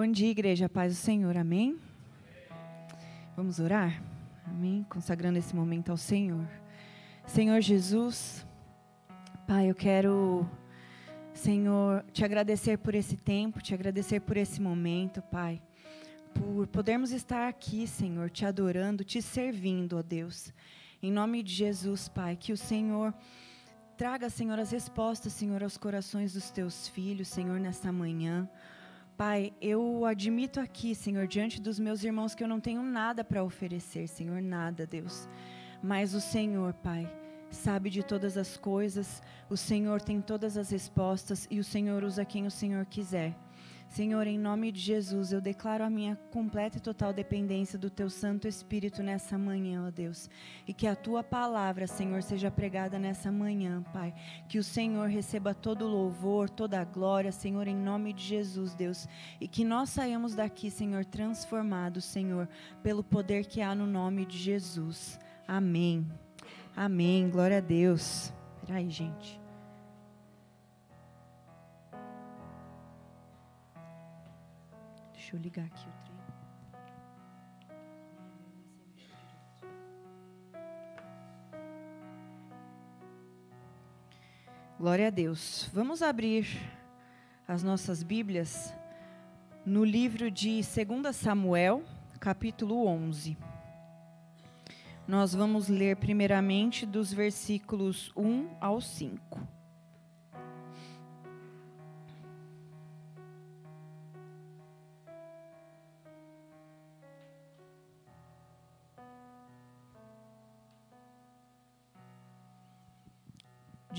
Bom dia, igreja, paz do Senhor, amém? Vamos orar? Amém? Consagrando esse momento ao Senhor. Senhor Jesus, Pai, eu quero, Senhor, te agradecer por esse tempo, te agradecer por esse momento, Pai. Por podermos estar aqui, Senhor, te adorando, te servindo, ó Deus. Em nome de Jesus, Pai, que o Senhor traga, Senhor, as respostas, Senhor, aos corações dos teus filhos, Senhor, nessa manhã. Pai, eu admito aqui, Senhor, diante dos meus irmãos que eu não tenho nada para oferecer, Senhor, nada, Deus. Mas o Senhor, Pai, sabe de todas as coisas, o Senhor tem todas as respostas e o Senhor usa quem o Senhor quiser. Senhor, em nome de Jesus, eu declaro a minha completa e total dependência do Teu Santo Espírito nessa manhã, ó Deus. E que a Tua palavra, Senhor, seja pregada nessa manhã, Pai. Que o Senhor receba todo o louvor, toda a glória, Senhor, em nome de Jesus, Deus. E que nós saiamos daqui, Senhor, transformados, Senhor, pelo poder que há no nome de Jesus. Amém. Amém. Glória a Deus. Peraí, gente. Deixa eu ligar aqui o trem. Glória a Deus. Vamos abrir as nossas Bíblias no livro de 2 Samuel, capítulo 11. Nós vamos ler primeiramente dos versículos 1 ao 5.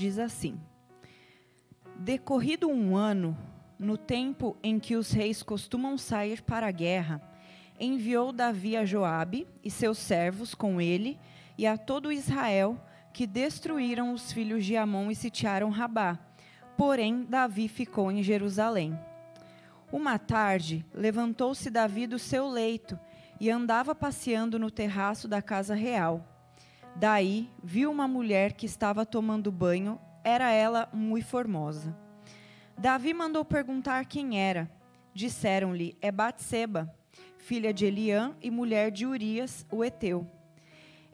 Diz assim: Decorrido um ano, no tempo em que os reis costumam sair para a guerra, enviou Davi a Joabe e seus servos com ele e a todo Israel que destruíram os filhos de Amon e sitiaram Rabá. Porém, Davi ficou em Jerusalém. Uma tarde, levantou-se Davi do seu leito e andava passeando no terraço da casa real. Daí viu uma mulher que estava tomando banho, era ela muito formosa. Davi mandou perguntar quem era. Disseram-lhe: É Batseba, filha de Eliã e mulher de Urias, o heteu.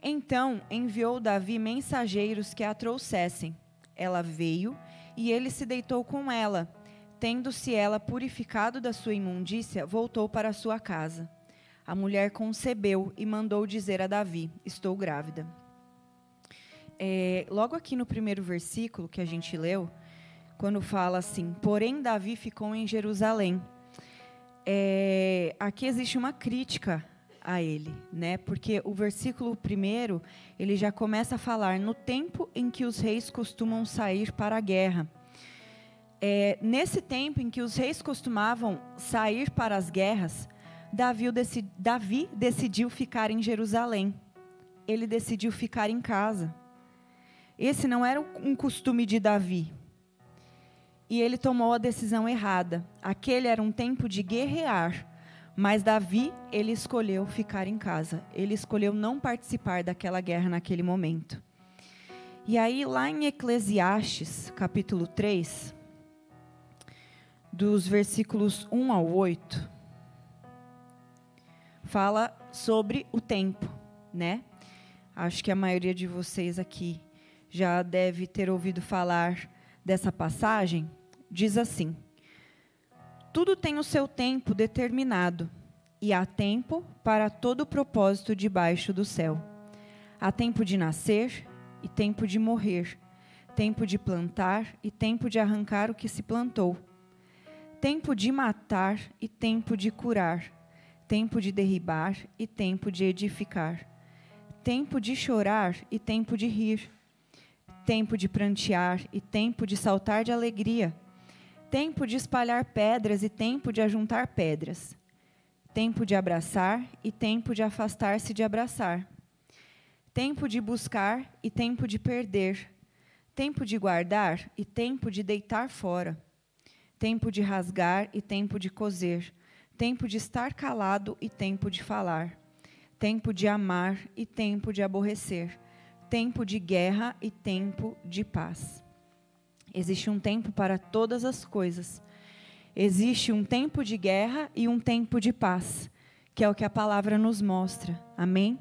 Então enviou Davi mensageiros que a trouxessem. Ela veio e ele se deitou com ela. Tendo-se ela purificado da sua imundícia, voltou para sua casa. A mulher concebeu e mandou dizer a Davi: Estou grávida é, logo aqui no primeiro versículo que a gente leu, quando fala assim, porém Davi ficou em Jerusalém. É, aqui existe uma crítica a ele, né? Porque o versículo primeiro ele já começa a falar no tempo em que os reis costumam sair para a guerra. É, nesse tempo em que os reis costumavam sair para as guerras, Davi, Davi decidiu ficar em Jerusalém. Ele decidiu ficar em casa. Esse não era um costume de Davi. E ele tomou a decisão errada. Aquele era um tempo de guerrear. Mas Davi, ele escolheu ficar em casa. Ele escolheu não participar daquela guerra naquele momento. E aí, lá em Eclesiastes, capítulo 3, dos versículos 1 ao 8, fala sobre o tempo, né? Acho que a maioria de vocês aqui já deve ter ouvido falar dessa passagem, diz assim: Tudo tem o seu tempo determinado, e há tempo para todo propósito debaixo do céu. Há tempo de nascer e tempo de morrer, tempo de plantar e tempo de arrancar o que se plantou, tempo de matar e tempo de curar, tempo de derribar e tempo de edificar, tempo de chorar e tempo de rir tempo de prantear e tempo de saltar de alegria, tempo de espalhar pedras e tempo de ajuntar pedras, tempo de abraçar e tempo de afastar-se de abraçar, tempo de buscar e tempo de perder, tempo de guardar e tempo de deitar fora, tempo de rasgar e tempo de coser, tempo de estar calado e tempo de falar, tempo de amar e tempo de aborrecer tempo de guerra e tempo de paz. Existe um tempo para todas as coisas. Existe um tempo de guerra e um tempo de paz, que é o que a palavra nos mostra. Amém?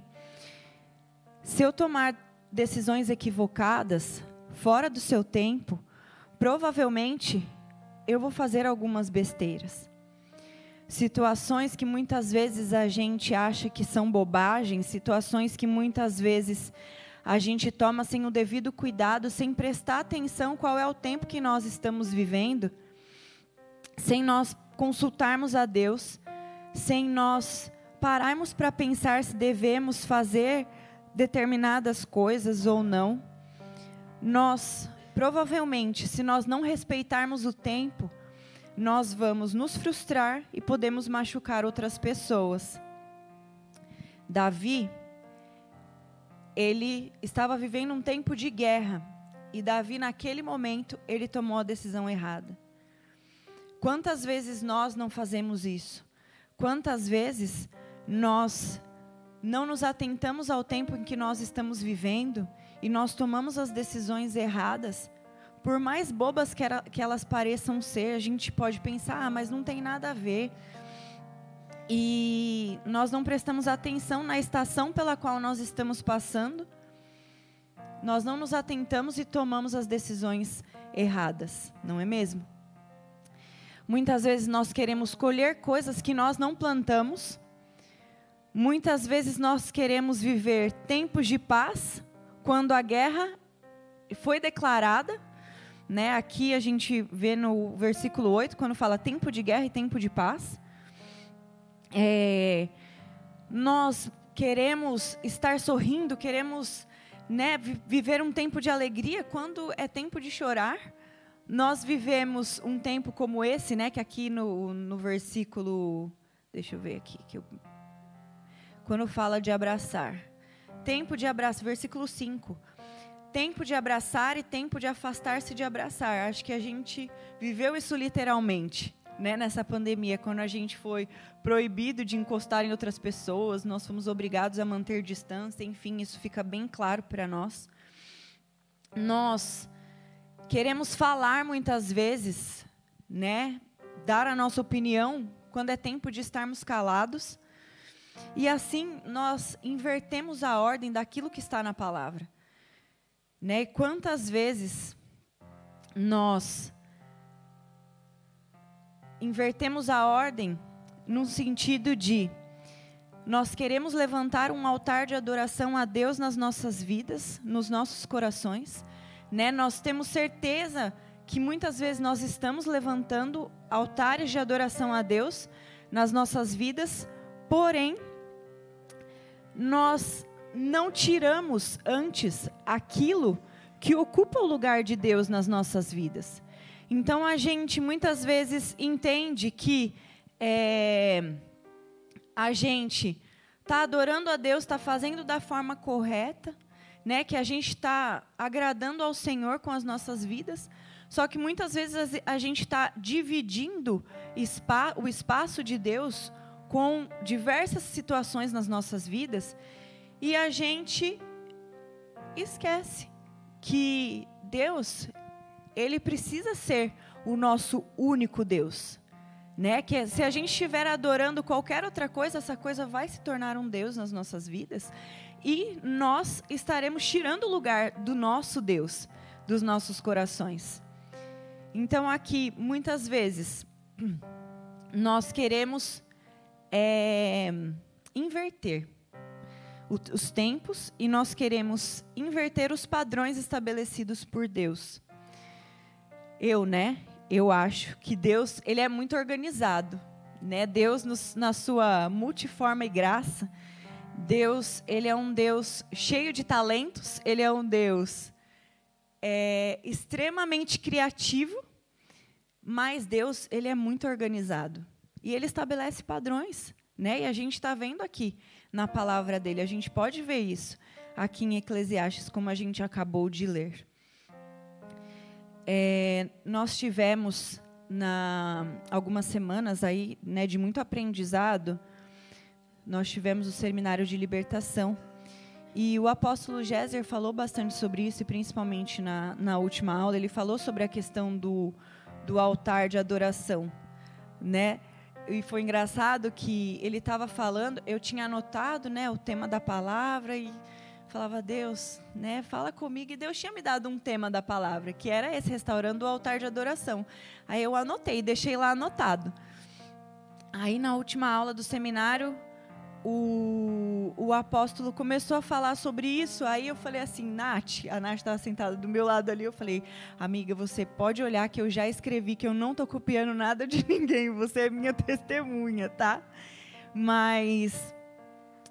Se eu tomar decisões equivocadas, fora do seu tempo, provavelmente eu vou fazer algumas besteiras. Situações que muitas vezes a gente acha que são bobagens, situações que muitas vezes a gente toma sem o devido cuidado, sem prestar atenção qual é o tempo que nós estamos vivendo, sem nós consultarmos a Deus, sem nós pararmos para pensar se devemos fazer determinadas coisas ou não. Nós, provavelmente, se nós não respeitarmos o tempo, nós vamos nos frustrar e podemos machucar outras pessoas. Davi, ele estava vivendo um tempo de guerra e Davi naquele momento ele tomou a decisão errada. Quantas vezes nós não fazemos isso? Quantas vezes nós não nos atentamos ao tempo em que nós estamos vivendo e nós tomamos as decisões erradas por mais bobas que, elas pareçam ser, a gente pode pensar, ah, mas não tem nada a ver. E nós não prestamos atenção na estação pela qual nós estamos passando. Nós não nos atentamos e tomamos as decisões erradas, não é mesmo? Muitas vezes nós queremos colher coisas que nós não plantamos. Muitas vezes nós queremos viver tempos de paz quando a guerra foi declarada né? Aqui a gente vê no versículo 8, quando fala tempo de guerra e tempo de paz. É, nós queremos estar sorrindo, queremos né, viver um tempo de alegria quando é tempo de chorar. Nós vivemos um tempo como esse, né, que aqui no, no versículo. Deixa eu ver aqui. Que eu, quando fala de abraçar. Tempo de abraço, versículo 5 tempo de abraçar e tempo de afastar-se de abraçar. Acho que a gente viveu isso literalmente. Né, nessa pandemia, quando a gente foi proibido de encostar em outras pessoas, nós fomos obrigados a manter distância, enfim, isso fica bem claro para nós. Nós queremos falar muitas vezes, né, dar a nossa opinião quando é tempo de estarmos calados. E assim nós invertemos a ordem daquilo que está na palavra. Né? E quantas vezes nós invertemos a ordem no sentido de nós queremos levantar um altar de adoração a Deus nas nossas vidas, nos nossos corações, né? Nós temos certeza que muitas vezes nós estamos levantando altares de adoração a Deus nas nossas vidas, porém nós não tiramos antes aquilo que ocupa o lugar de Deus nas nossas vidas. Então a gente muitas vezes entende que é, a gente está adorando a Deus, está fazendo da forma correta, né? Que a gente está agradando ao Senhor com as nossas vidas. Só que muitas vezes a gente está dividindo o espaço de Deus com diversas situações nas nossas vidas e a gente esquece que Deus, ele precisa ser o nosso único Deus. Né? Que se a gente estiver adorando qualquer outra coisa, essa coisa vai se tornar um Deus nas nossas vidas e nós estaremos tirando o lugar do nosso Deus, dos nossos corações. Então, aqui, muitas vezes, nós queremos é, inverter os tempos e nós queremos inverter os padrões estabelecidos por Deus. Eu, né? Eu acho que Deus, ele é muito organizado, né? Deus nos, na sua multiforme e graça, Deus, ele é um Deus cheio de talentos, ele é um Deus é, extremamente criativo, mas Deus, ele é muito organizado. E ele estabelece padrões, né? E a gente está vendo aqui na palavra dele. A gente pode ver isso aqui em Eclesiastes, como a gente acabou de ler. É, nós tivemos na algumas semanas aí, né, de muito aprendizado. Nós tivemos o seminário de libertação e o apóstolo Géser falou bastante sobre isso, e principalmente na, na última aula, ele falou sobre a questão do, do altar de adoração. né? E foi engraçado que ele estava falando, eu tinha anotado, né, o tema da palavra e falava Deus, né, fala comigo e Deus tinha me dado um tema da palavra, que era esse restaurando o altar de adoração. Aí eu anotei, deixei lá anotado. Aí na última aula do seminário, o, o apóstolo começou a falar sobre isso. Aí eu falei assim, Nath, a Nath estava sentada do meu lado ali. Eu falei, amiga, você pode olhar que eu já escrevi, que eu não estou copiando nada de ninguém. Você é minha testemunha, tá? Mas,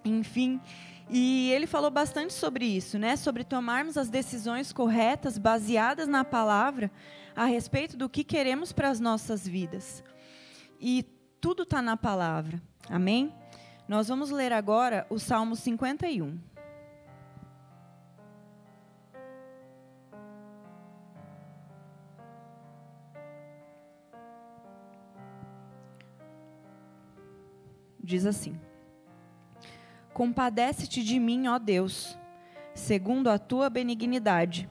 enfim. E ele falou bastante sobre isso, né? Sobre tomarmos as decisões corretas, baseadas na palavra, a respeito do que queremos para as nossas vidas. E tudo está na palavra. Amém? Nós vamos ler agora o Salmo 51. Diz assim: Compadece-te de mim, ó Deus, segundo a tua benignidade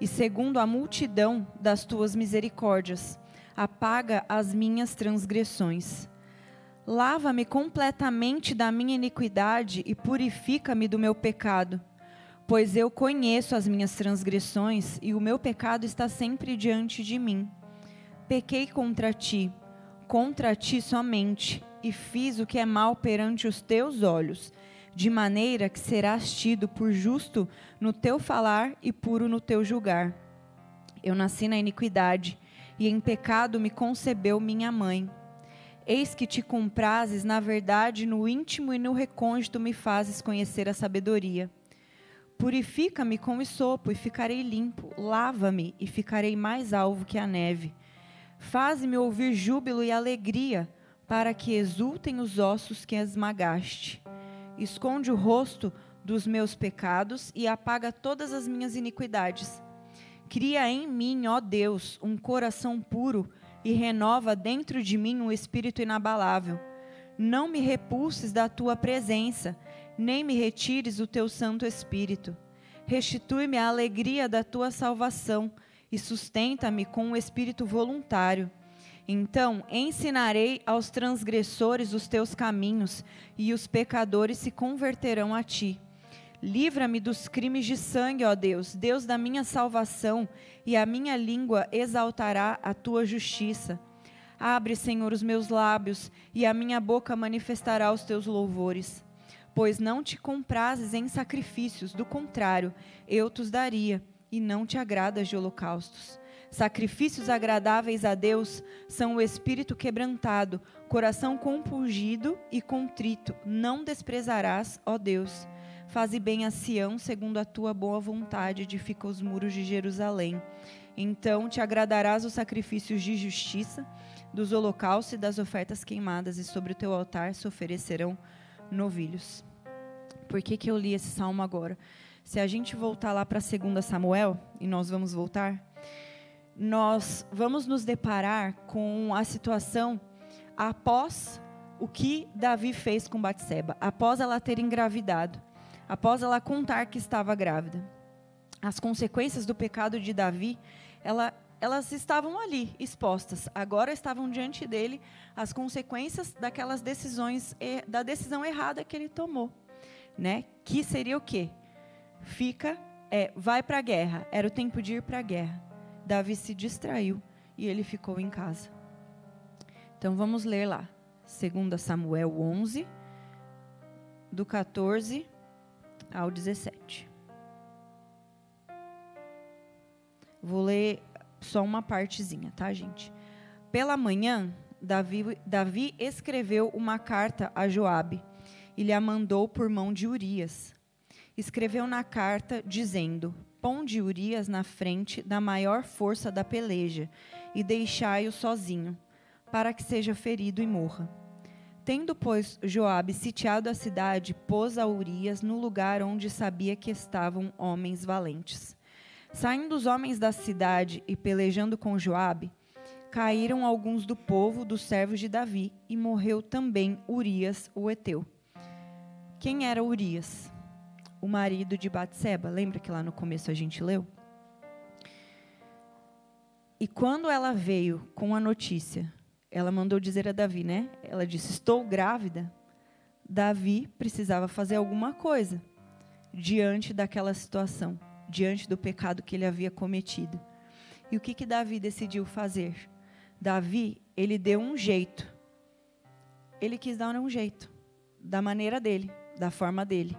e segundo a multidão das tuas misericórdias, apaga as minhas transgressões Lava-me completamente da minha iniquidade e purifica-me do meu pecado. Pois eu conheço as minhas transgressões e o meu pecado está sempre diante de mim. Pequei contra ti, contra ti somente, e fiz o que é mal perante os teus olhos, de maneira que serás tido por justo no teu falar e puro no teu julgar. Eu nasci na iniquidade, e em pecado me concebeu minha mãe. Eis que te comprases, na verdade, no íntimo e no recôndito me fazes conhecer a sabedoria. Purifica-me com sopo e ficarei limpo. Lava-me e ficarei mais alvo que a neve. Faze-me ouvir júbilo e alegria, para que exultem os ossos que esmagaste. Esconde o rosto dos meus pecados e apaga todas as minhas iniquidades. Cria em mim, ó Deus, um coração puro e renova dentro de mim um espírito inabalável. Não me repulses da tua presença, nem me retires o teu Santo Espírito. Restitui-me a alegria da tua salvação e sustenta-me com um espírito voluntário. Então ensinarei aos transgressores os teus caminhos, e os pecadores se converterão a ti. Livra-me dos crimes de sangue, ó Deus, Deus da minha salvação, e a minha língua exaltará a tua justiça. Abre, Senhor, os meus lábios, e a minha boca manifestará os teus louvores. Pois não te comprases em sacrifícios, do contrário, eu te daria, e não te agradas de holocaustos. Sacrifícios agradáveis a Deus são o espírito quebrantado, coração compungido e contrito. Não desprezarás, ó Deus. Faze bem a Sião, segundo a tua boa vontade, edifica os muros de Jerusalém. Então te agradarás os sacrifícios de justiça, dos holocaustos e das ofertas queimadas, e sobre o teu altar se oferecerão novilhos. Por que, que eu li esse salmo agora? Se a gente voltar lá para 2 Samuel, e nós vamos voltar, nós vamos nos deparar com a situação após o que Davi fez com Batseba, após ela ter engravidado após ela contar que estava grávida. As consequências do pecado de Davi, ela, elas estavam ali expostas. Agora estavam diante dele as consequências daquelas decisões da decisão errada que ele tomou, né? Que seria o quê? Fica, é, vai para a guerra. Era o tempo de ir para a guerra. Davi se distraiu e ele ficou em casa. Então vamos ler lá. 2 Samuel 11 do 14 ao 17. Vou ler só uma partezinha, tá, gente? Pela manhã, Davi, Davi escreveu uma carta a Joabe e lhe a mandou por mão de Urias. Escreveu na carta dizendo: Ponde Urias na frente da maior força da peleja e deixai-o sozinho, para que seja ferido e morra. Tendo, pois, Joabe sitiado a cidade, pôs a Urias no lugar onde sabia que estavam homens valentes. Saindo os homens da cidade e pelejando com Joabe, caíram alguns do povo dos servos de Davi, e morreu também Urias, o heteu. Quem era Urias? O marido de Batseba. Lembra que lá no começo a gente leu? E quando ela veio com a notícia ela mandou dizer a Davi, né? Ela disse: Estou grávida. Davi precisava fazer alguma coisa diante daquela situação, diante do pecado que ele havia cometido. E o que que Davi decidiu fazer? Davi, ele deu um jeito. Ele quis dar um jeito, da maneira dele, da forma dele.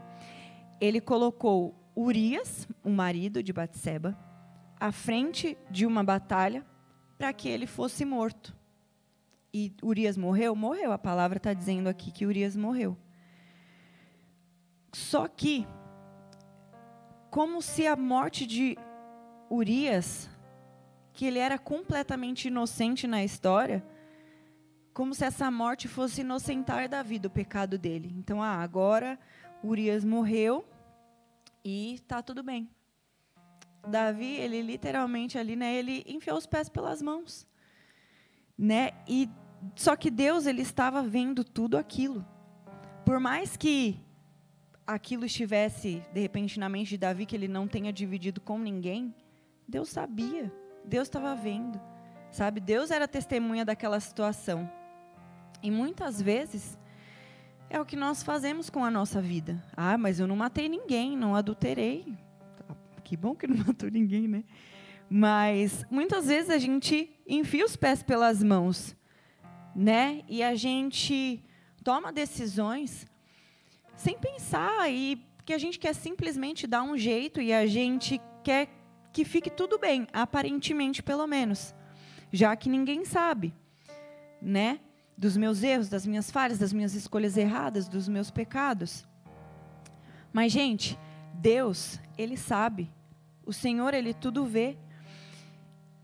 Ele colocou Urias, o marido de Batseba, à frente de uma batalha para que ele fosse morto. E Urias morreu? Morreu. A palavra está dizendo aqui que Urias morreu. Só que, como se a morte de Urias, que ele era completamente inocente na história, como se essa morte fosse inocentar Davi do pecado dele. Então, ah, agora Urias morreu e está tudo bem. Davi, ele literalmente ali, né, ele enfiou os pés pelas mãos, né? E só que Deus ele estava vendo tudo aquilo. Por mais que aquilo estivesse de repente na mente de Davi que ele não tenha dividido com ninguém, Deus sabia. Deus estava vendo. Sabe? Deus era testemunha daquela situação. E muitas vezes é o que nós fazemos com a nossa vida. Ah, mas eu não matei ninguém, não adulterei. Que bom que não matou ninguém, né? Mas muitas vezes a gente enfia os pés pelas mãos, né? E a gente toma decisões sem pensar e que a gente quer simplesmente dar um jeito e a gente quer que fique tudo bem, aparentemente pelo menos, já que ninguém sabe, né? Dos meus erros, das minhas falhas, das minhas escolhas erradas, dos meus pecados. Mas gente, Deus, ele sabe. O Senhor, ele tudo vê.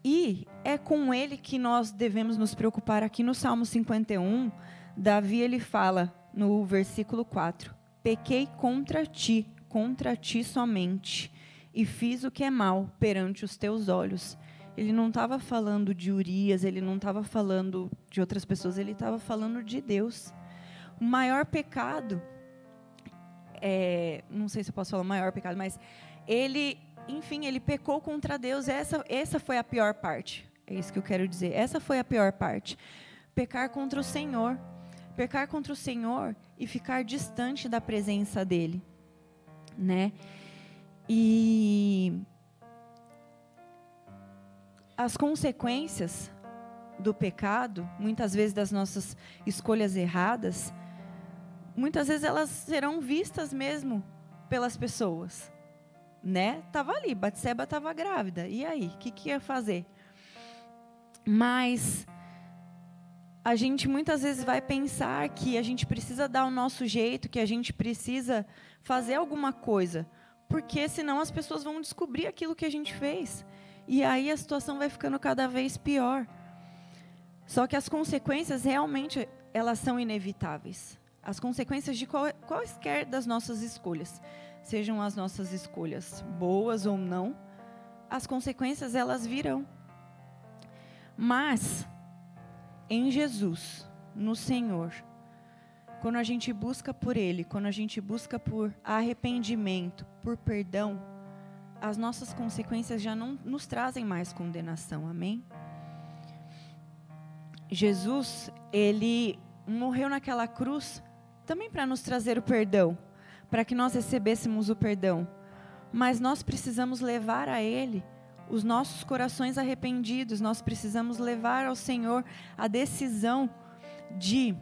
E é com ele que nós devemos nos preocupar. Aqui no Salmo 51, Davi ele fala no versículo 4: Pequei contra ti, contra ti somente, e fiz o que é mal perante os teus olhos. Ele não estava falando de Urias, ele não estava falando de outras pessoas, ele estava falando de Deus. O maior pecado, é, não sei se eu posso falar o maior pecado, mas ele enfim, ele pecou contra Deus. Essa, essa foi a pior parte. É isso que eu quero dizer. Essa foi a pior parte. Pecar contra o Senhor. Pecar contra o Senhor e ficar distante da presença dele, né? E as consequências do pecado, muitas vezes das nossas escolhas erradas, muitas vezes elas serão vistas mesmo pelas pessoas né? Tava ali, Batseba estava grávida. E aí, o que, que ia fazer? Mas a gente muitas vezes vai pensar que a gente precisa dar o nosso jeito, que a gente precisa fazer alguma coisa, porque senão as pessoas vão descobrir aquilo que a gente fez. E aí a situação vai ficando cada vez pior. Só que as consequências realmente elas são inevitáveis. As consequências de quaisquer das nossas escolhas sejam as nossas escolhas boas ou não, as consequências elas virão. Mas em Jesus, no Senhor, quando a gente busca por Ele, quando a gente busca por arrependimento, por perdão, as nossas consequências já não nos trazem mais condenação, amém? Jesus, ele morreu naquela cruz também para nos trazer o perdão para que nós recebêssemos o perdão. Mas nós precisamos levar a Ele os nossos corações arrependidos, nós precisamos levar ao Senhor a decisão de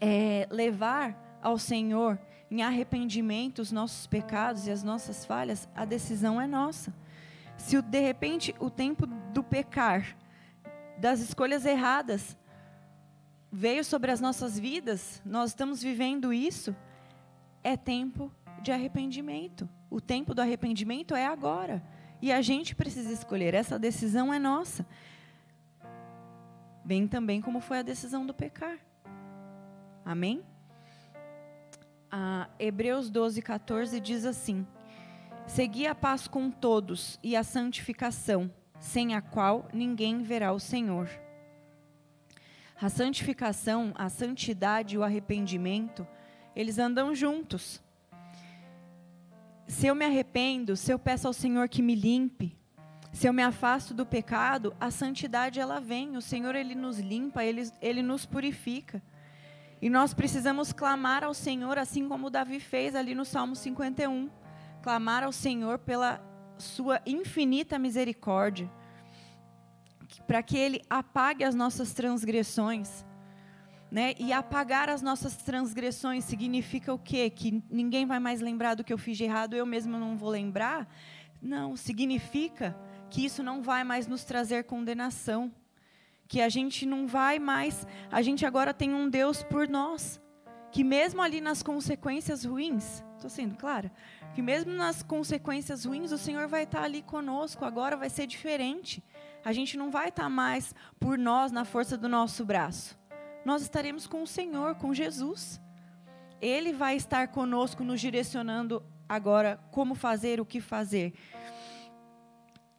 é, levar ao Senhor em arrependimento os nossos pecados e as nossas falhas, a decisão é nossa. Se de repente o tempo do pecar, das escolhas erradas, veio sobre as nossas vidas, nós estamos vivendo isso, é tempo de arrependimento. O tempo do arrependimento é agora. E a gente precisa escolher. Essa decisão é nossa. Bem também como foi a decisão do pecar. Amém? Ah, Hebreus 12, 14 diz assim: Segui a paz com todos e a santificação, sem a qual ninguém verá o Senhor. A santificação, a santidade e o arrependimento eles andam juntos. Se eu me arrependo, se eu peço ao Senhor que me limpe, Se eu me afasto do pecado, a santidade ela vem. O Senhor ele nos limpa, ele, ele nos purifica. E nós precisamos clamar ao Senhor, assim como Davi fez ali no Salmo 51. Clamar ao Senhor pela sua infinita misericórdia, para que Ele apague as nossas transgressões. Né? E apagar as nossas transgressões significa o quê? Que ninguém vai mais lembrar do que eu fiz de errado, eu mesmo não vou lembrar? Não, significa que isso não vai mais nos trazer condenação que a gente não vai mais, a gente agora tem um Deus por nós, que mesmo ali nas consequências ruins, estou sendo clara, que mesmo nas consequências ruins o Senhor vai estar ali conosco, agora vai ser diferente. A gente não vai estar mais por nós na força do nosso braço. Nós estaremos com o Senhor, com Jesus. Ele vai estar conosco, nos direcionando agora como fazer, o que fazer.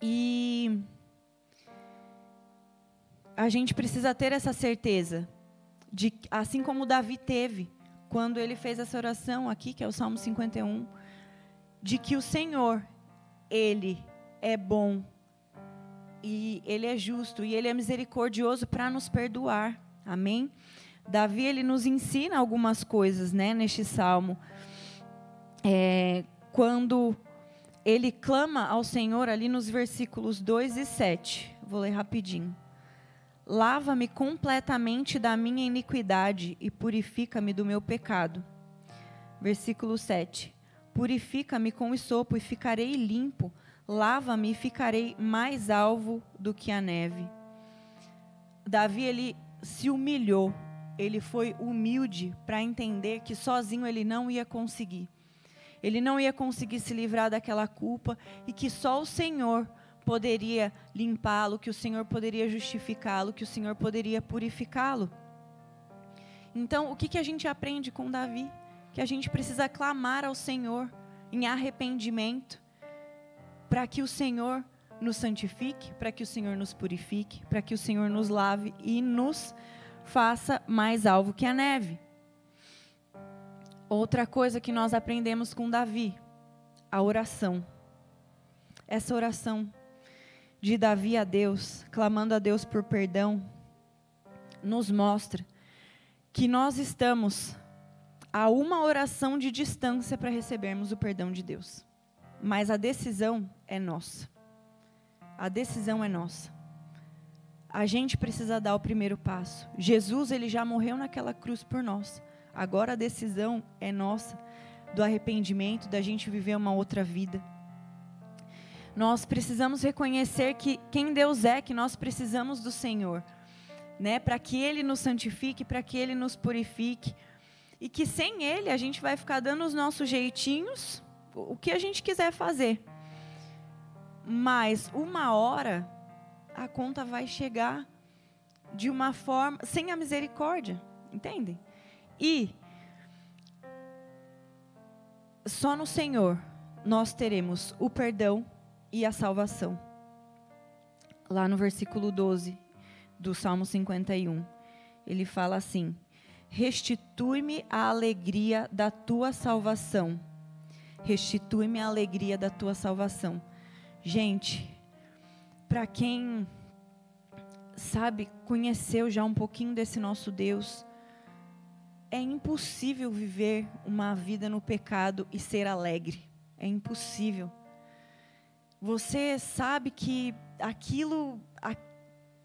E a gente precisa ter essa certeza de assim como Davi teve quando ele fez essa oração aqui, que é o Salmo 51, de que o Senhor, ele é bom e ele é justo e ele é misericordioso para nos perdoar. Amém? Davi ele nos ensina algumas coisas, né, neste salmo. É, quando ele clama ao Senhor ali nos versículos 2 e 7. Vou ler rapidinho. Lava-me completamente da minha iniquidade e purifica-me do meu pecado. Versículo 7. Purifica-me com sopo e ficarei limpo. Lava-me e ficarei mais alvo do que a neve. Davi ele se humilhou. Ele foi humilde para entender que sozinho ele não ia conseguir. Ele não ia conseguir se livrar daquela culpa e que só o Senhor poderia limpá-lo, que o Senhor poderia justificá-lo, que o Senhor poderia purificá-lo. Então, o que, que a gente aprende com Davi? Que a gente precisa clamar ao Senhor em arrependimento, para que o Senhor nos santifique, para que o Senhor nos purifique, para que o Senhor nos lave e nos faça mais alvo que a neve. Outra coisa que nós aprendemos com Davi, a oração. Essa oração de Davi a Deus, clamando a Deus por perdão, nos mostra que nós estamos a uma oração de distância para recebermos o perdão de Deus. Mas a decisão é nossa. A decisão é nossa. A gente precisa dar o primeiro passo. Jesus, ele já morreu naquela cruz por nós. Agora a decisão é nossa do arrependimento, da gente viver uma outra vida. Nós precisamos reconhecer que quem Deus é, que nós precisamos do Senhor, né? Para que Ele nos santifique, para que Ele nos purifique. E que sem Ele a gente vai ficar dando os nossos jeitinhos, o que a gente quiser fazer. Mas uma hora a conta vai chegar de uma forma sem a misericórdia, entendem? E só no Senhor nós teremos o perdão e a salvação. Lá no versículo 12 do Salmo 51, ele fala assim: Restitui-me a alegria da tua salvação. Restitui-me a alegria da tua salvação. Gente, para quem sabe, conheceu já um pouquinho desse nosso Deus, é impossível viver uma vida no pecado e ser alegre. É impossível. Você sabe que aquilo, a,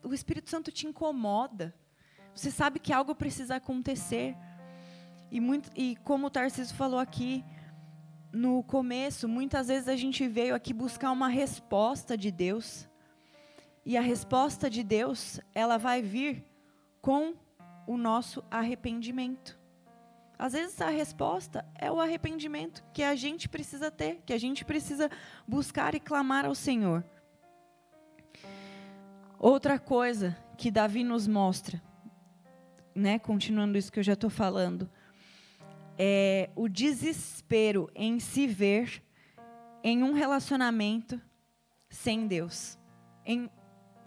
o Espírito Santo te incomoda. Você sabe que algo precisa acontecer. E, muito, e como o Tarcísio falou aqui no começo, muitas vezes a gente veio aqui buscar uma resposta de Deus. E a resposta de Deus, ela vai vir com o nosso arrependimento. Às vezes a resposta é o arrependimento que a gente precisa ter, que a gente precisa buscar e clamar ao Senhor. Outra coisa que Davi nos mostra, né, continuando isso que eu já estou falando, é o desespero em se ver em um relacionamento sem Deus, em,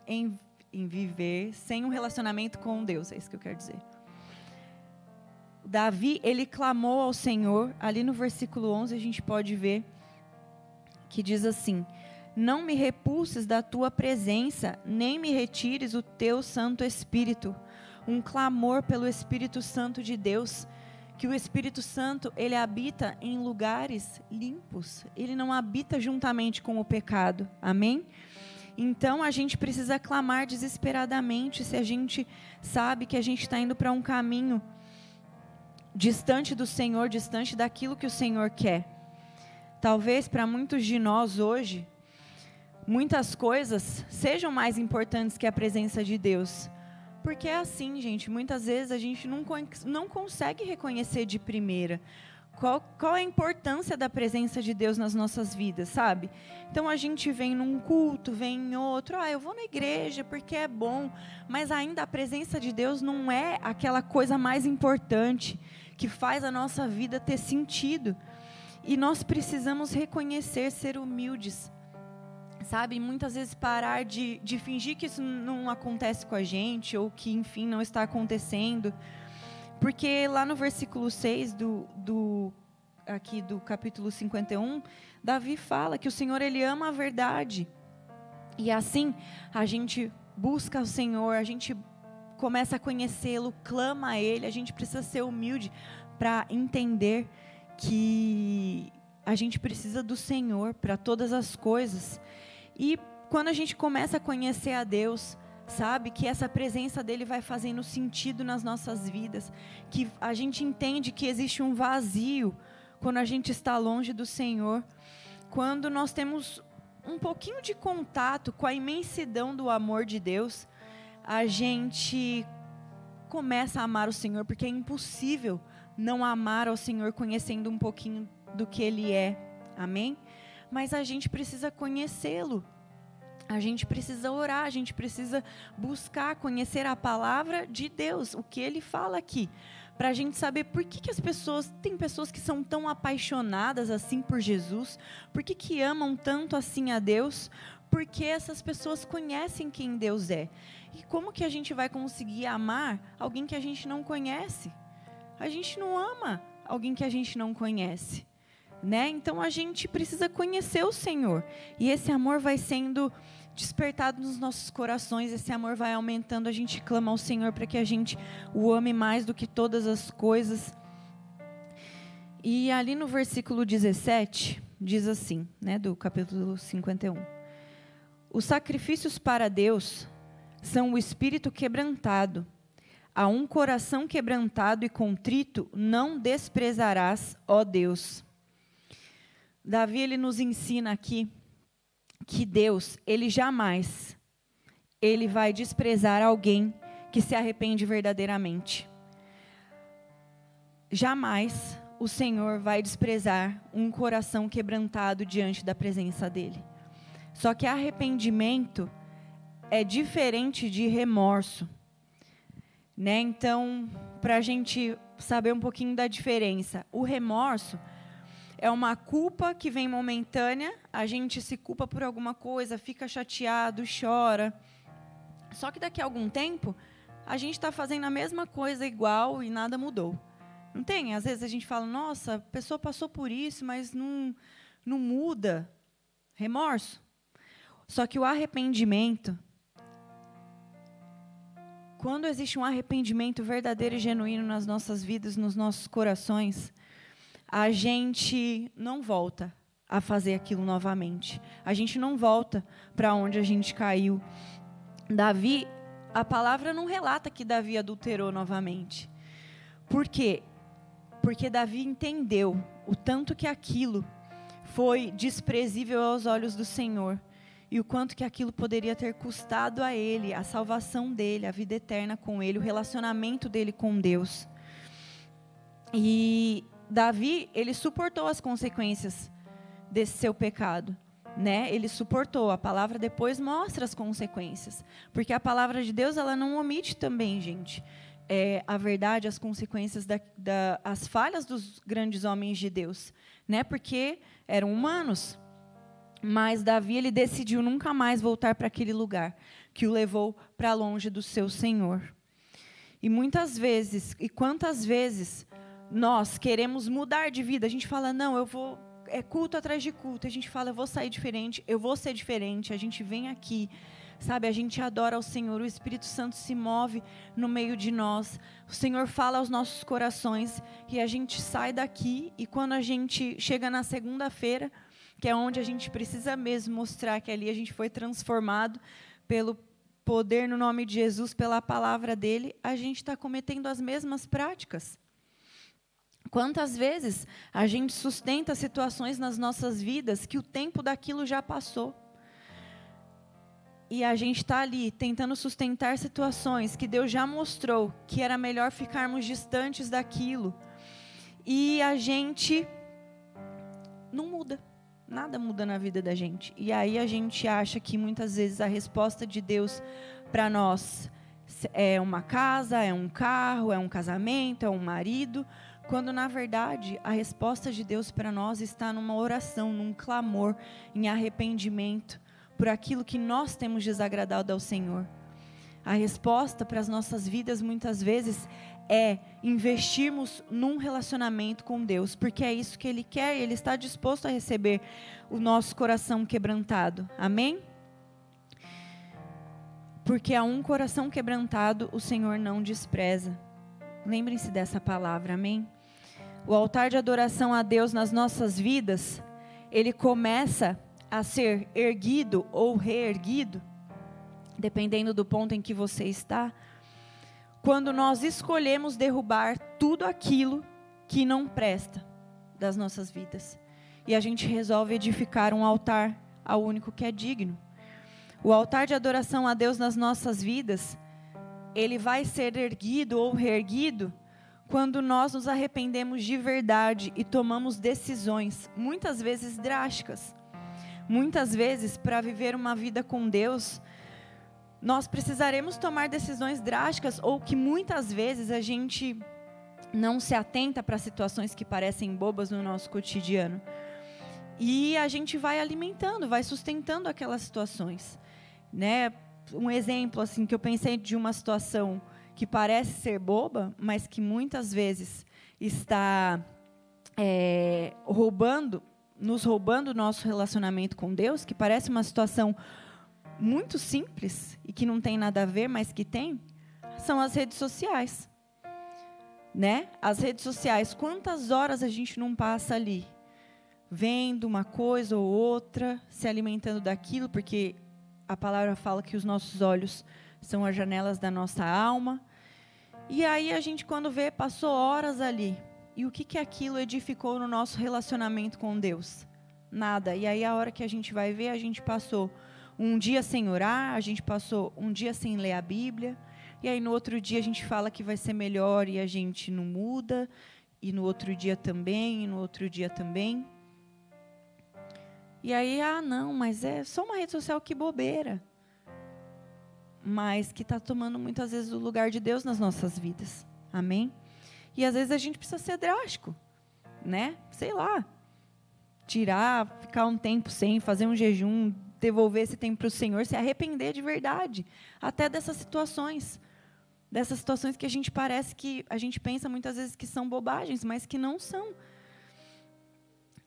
em, em viver sem um relacionamento com Deus, é isso que eu quero dizer. Davi, ele clamou ao Senhor, ali no versículo 11 a gente pode ver que diz assim: Não me repulses da tua presença, nem me retires o teu Santo Espírito. Um clamor pelo Espírito Santo de Deus, que o Espírito Santo, ele habita em lugares limpos. Ele não habita juntamente com o pecado. Amém? Então a gente precisa clamar desesperadamente se a gente sabe que a gente está indo para um caminho distante do Senhor, distante daquilo que o Senhor quer. Talvez para muitos de nós hoje, muitas coisas sejam mais importantes que a presença de Deus. Porque é assim, gente, muitas vezes a gente não, não consegue reconhecer de primeira. Qual, qual a importância da presença de Deus nas nossas vidas, sabe? Então a gente vem num culto, vem em outro, ah, eu vou na igreja porque é bom, mas ainda a presença de Deus não é aquela coisa mais importante que faz a nossa vida ter sentido. E nós precisamos reconhecer, ser humildes, sabe? Muitas vezes parar de, de fingir que isso não acontece com a gente, ou que, enfim, não está acontecendo. Porque lá no versículo 6 do, do, aqui do capítulo 51, Davi fala que o Senhor ele ama a verdade. E assim, a gente busca o Senhor, a gente começa a conhecê-lo, clama a ele, a gente precisa ser humilde para entender que a gente precisa do Senhor para todas as coisas. E quando a gente começa a conhecer a Deus, sabe? Que essa presença dele vai fazendo sentido nas nossas vidas, que a gente entende que existe um vazio quando a gente está longe do Senhor, quando nós temos um pouquinho de contato com a imensidão do amor de Deus, a gente começa a amar o Senhor, porque é impossível não amar ao Senhor conhecendo um pouquinho do que Ele é. Amém? Mas a gente precisa conhecê-lo a gente precisa orar, a gente precisa buscar conhecer a palavra de Deus, o que ele fala aqui, para a gente saber por que, que as pessoas, tem pessoas que são tão apaixonadas assim por Jesus, por que, que amam tanto assim a Deus, porque essas pessoas conhecem quem Deus é. E como que a gente vai conseguir amar alguém que a gente não conhece? A gente não ama alguém que a gente não conhece. Né? Então a gente precisa conhecer o Senhor. E esse amor vai sendo despertado nos nossos corações, esse amor vai aumentando, a gente clama ao Senhor para que a gente o ame mais do que todas as coisas. E ali no versículo 17, diz assim, né, do capítulo 51. Os sacrifícios para Deus são o espírito quebrantado. A um coração quebrantado e contrito não desprezarás, ó Deus. Davi ele nos ensina aqui que Deus, ele jamais ele vai desprezar alguém que se arrepende verdadeiramente. Jamais o Senhor vai desprezar um coração quebrantado diante da presença dele. Só que arrependimento é diferente de remorso. Né? Então, para a gente saber um pouquinho da diferença, o remorso é uma culpa que vem momentânea, a gente se culpa por alguma coisa, fica chateado, chora. Só que daqui a algum tempo, a gente está fazendo a mesma coisa igual e nada mudou. Não tem? Às vezes a gente fala, nossa, a pessoa passou por isso, mas não, não muda. Remorso. Só que o arrependimento, quando existe um arrependimento verdadeiro e genuíno nas nossas vidas, nos nossos corações, a gente não volta a fazer aquilo novamente. A gente não volta para onde a gente caiu. Davi, a palavra não relata que Davi adulterou novamente. Por quê? Porque Davi entendeu o tanto que aquilo foi desprezível aos olhos do Senhor e o quanto que aquilo poderia ter custado a ele a salvação dele, a vida eterna com ele, o relacionamento dele com Deus. E Davi, ele suportou as consequências desse seu pecado, né? Ele suportou. A palavra depois mostra as consequências, porque a palavra de Deus ela não omite também, gente. É, a verdade, as consequências da, da, as falhas dos grandes homens de Deus, né? Porque eram humanos. Mas Davi ele decidiu nunca mais voltar para aquele lugar que o levou para longe do seu Senhor. E muitas vezes, e quantas vezes nós queremos mudar de vida, a gente fala: "Não, eu vou é culto atrás de culto. A gente fala, eu vou sair diferente, eu vou ser diferente. A gente vem aqui, sabe? A gente adora ao Senhor. O Espírito Santo se move no meio de nós. O Senhor fala aos nossos corações e a gente sai daqui. E quando a gente chega na segunda-feira, que é onde a gente precisa mesmo mostrar que ali a gente foi transformado pelo poder no nome de Jesus, pela palavra dele, a gente está cometendo as mesmas práticas. Quantas vezes a gente sustenta situações nas nossas vidas que o tempo daquilo já passou? E a gente está ali tentando sustentar situações que Deus já mostrou que era melhor ficarmos distantes daquilo. E a gente não muda. Nada muda na vida da gente. E aí a gente acha que muitas vezes a resposta de Deus para nós é uma casa, é um carro, é um casamento, é um marido quando na verdade a resposta de Deus para nós está numa oração, num clamor, em arrependimento por aquilo que nós temos desagradado ao Senhor. A resposta para as nossas vidas muitas vezes é investirmos num relacionamento com Deus, porque é isso que Ele quer e Ele está disposto a receber o nosso coração quebrantado. Amém? Porque a um coração quebrantado o Senhor não despreza. Lembrem-se dessa palavra, amém? o altar de adoração a Deus nas nossas vidas, ele começa a ser erguido ou reerguido, dependendo do ponto em que você está, quando nós escolhemos derrubar tudo aquilo que não presta das nossas vidas. E a gente resolve edificar um altar ao único que é digno. O altar de adoração a Deus nas nossas vidas, ele vai ser erguido ou reerguido quando nós nos arrependemos de verdade e tomamos decisões, muitas vezes drásticas. Muitas vezes, para viver uma vida com Deus, nós precisaremos tomar decisões drásticas ou que muitas vezes a gente não se atenta para situações que parecem bobas no nosso cotidiano. E a gente vai alimentando, vai sustentando aquelas situações, né? Um exemplo assim que eu pensei de uma situação que parece ser boba, mas que muitas vezes está é, roubando, nos roubando o nosso relacionamento com Deus, que parece uma situação muito simples e que não tem nada a ver, mas que tem, são as redes sociais. Né? As redes sociais, quantas horas a gente não passa ali vendo uma coisa ou outra, se alimentando daquilo, porque a palavra fala que os nossos olhos são as janelas da nossa alma. E aí a gente, quando vê, passou horas ali. E o que, que aquilo edificou no nosso relacionamento com Deus? Nada. E aí a hora que a gente vai ver, a gente passou um dia sem orar, a gente passou um dia sem ler a Bíblia. E aí no outro dia a gente fala que vai ser melhor e a gente não muda. E no outro dia também, e no outro dia também. E aí, ah, não, mas é só uma rede social que bobeira mas que está tomando muitas vezes o lugar de Deus nas nossas vidas. Amém? E às vezes a gente precisa ser drástico, né? Sei lá, tirar, ficar um tempo sem, fazer um jejum, devolver esse tempo para o Senhor, se arrepender de verdade, até dessas situações, dessas situações que a gente parece que a gente pensa muitas vezes que são bobagens, mas que não são.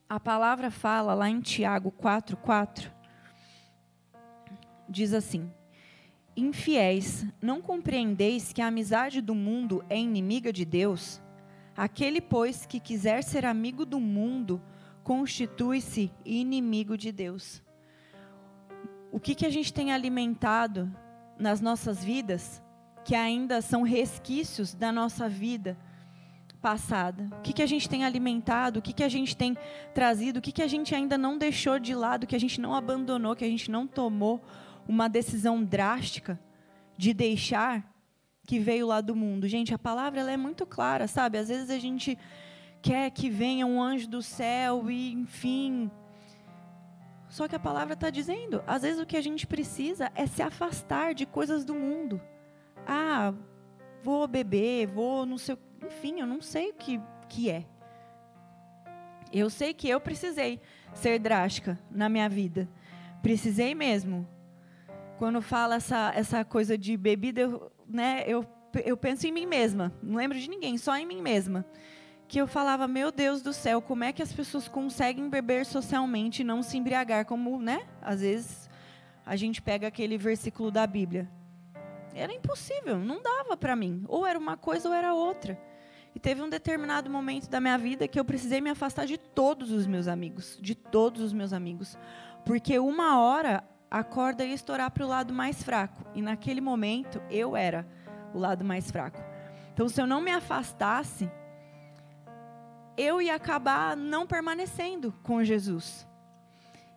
A palavra fala lá em Tiago 4:4 diz assim: Infiéis, não compreendeis que a amizade do mundo é inimiga de Deus? Aquele, pois, que quiser ser amigo do mundo, constitui-se inimigo de Deus. O que, que a gente tem alimentado nas nossas vidas, que ainda são resquícios da nossa vida passada? O que, que a gente tem alimentado? O que, que a gente tem trazido? O que, que a gente ainda não deixou de lado, que a gente não abandonou, que a gente não tomou? uma decisão drástica de deixar que veio lá do mundo. Gente, a palavra ela é muito clara, sabe? Às vezes a gente quer que venha um anjo do céu e, enfim. Só que a palavra está dizendo, às vezes o que a gente precisa é se afastar de coisas do mundo. Ah, vou beber, vou não sei, enfim, eu não sei o que, que é. Eu sei que eu precisei ser drástica na minha vida. Precisei mesmo quando fala essa, essa coisa de bebida, eu, né, eu, eu penso em mim mesma. Não lembro de ninguém, só em mim mesma. Que eu falava, meu Deus do céu, como é que as pessoas conseguem beber socialmente e não se embriagar, como, né? Às vezes a gente pega aquele versículo da Bíblia. Era impossível, não dava para mim. Ou era uma coisa ou era outra. E teve um determinado momento da minha vida que eu precisei me afastar de todos os meus amigos, de todos os meus amigos, porque uma hora a corda ia estourar para o lado mais fraco, e naquele momento eu era o lado mais fraco. Então, se eu não me afastasse, eu ia acabar não permanecendo com Jesus.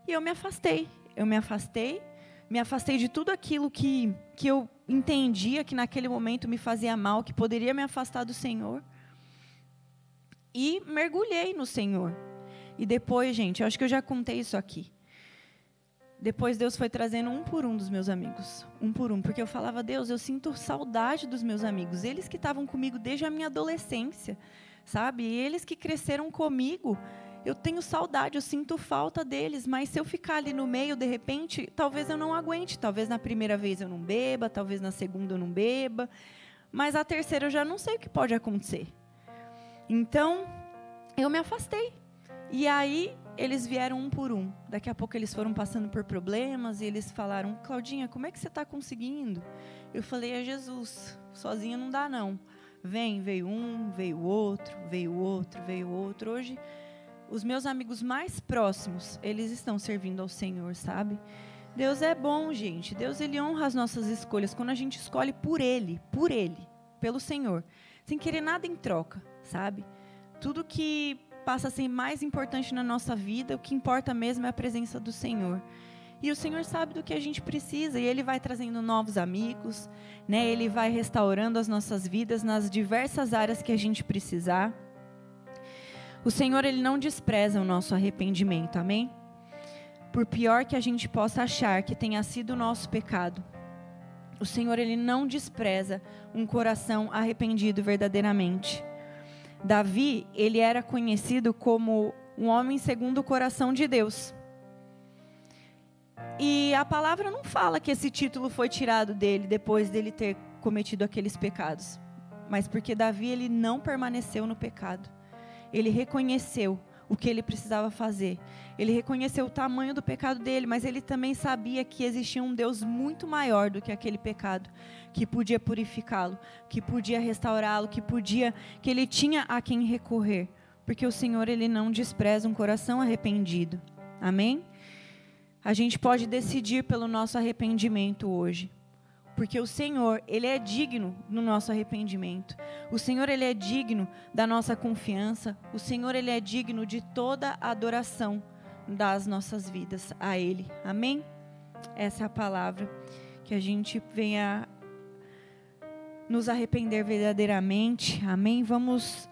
E eu me afastei, eu me afastei, me afastei de tudo aquilo que, que eu entendia que naquele momento me fazia mal, que poderia me afastar do Senhor e mergulhei no Senhor. E depois, gente, eu acho que eu já contei isso aqui. Depois Deus foi trazendo um por um dos meus amigos, um por um, porque eu falava, Deus, eu sinto saudade dos meus amigos, eles que estavam comigo desde a minha adolescência, sabe? Eles que cresceram comigo, eu tenho saudade, eu sinto falta deles, mas se eu ficar ali no meio, de repente, talvez eu não aguente, talvez na primeira vez eu não beba, talvez na segunda eu não beba, mas a terceira eu já não sei o que pode acontecer. Então, eu me afastei. E aí, eles vieram um por um. Daqui a pouco eles foram passando por problemas e eles falaram: Claudinha, como é que você está conseguindo? Eu falei: É Jesus, sozinha não dá não. Vem, veio um, veio outro, veio outro, veio outro. Hoje, os meus amigos mais próximos, eles estão servindo ao Senhor, sabe? Deus é bom, gente. Deus ele honra as nossas escolhas quando a gente escolhe por Ele, por Ele, pelo Senhor, sem querer nada em troca sabe? Tudo que passa a ser mais importante na nossa vida, o que importa mesmo é a presença do Senhor. E o Senhor sabe do que a gente precisa, e Ele vai trazendo novos amigos, né? Ele vai restaurando as nossas vidas nas diversas áreas que a gente precisar. O Senhor, Ele não despreza o nosso arrependimento, amém? Por pior que a gente possa achar que tenha sido o nosso pecado, o Senhor, Ele não despreza um coração arrependido verdadeiramente. Davi, ele era conhecido como um homem segundo o coração de Deus. E a palavra não fala que esse título foi tirado dele depois dele ter cometido aqueles pecados, mas porque Davi ele não permaneceu no pecado. Ele reconheceu o que ele precisava fazer. Ele reconheceu o tamanho do pecado dele, mas ele também sabia que existia um Deus muito maior do que aquele pecado, que podia purificá-lo, que podia restaurá-lo, que podia, que ele tinha a quem recorrer, porque o Senhor ele não despreza um coração arrependido. Amém? A gente pode decidir pelo nosso arrependimento hoje porque o Senhor, ele é digno do nosso arrependimento. O Senhor, ele é digno da nossa confiança. O Senhor, ele é digno de toda a adoração das nossas vidas a ele. Amém? Essa é a palavra que a gente venha nos arrepender verdadeiramente. Amém? Vamos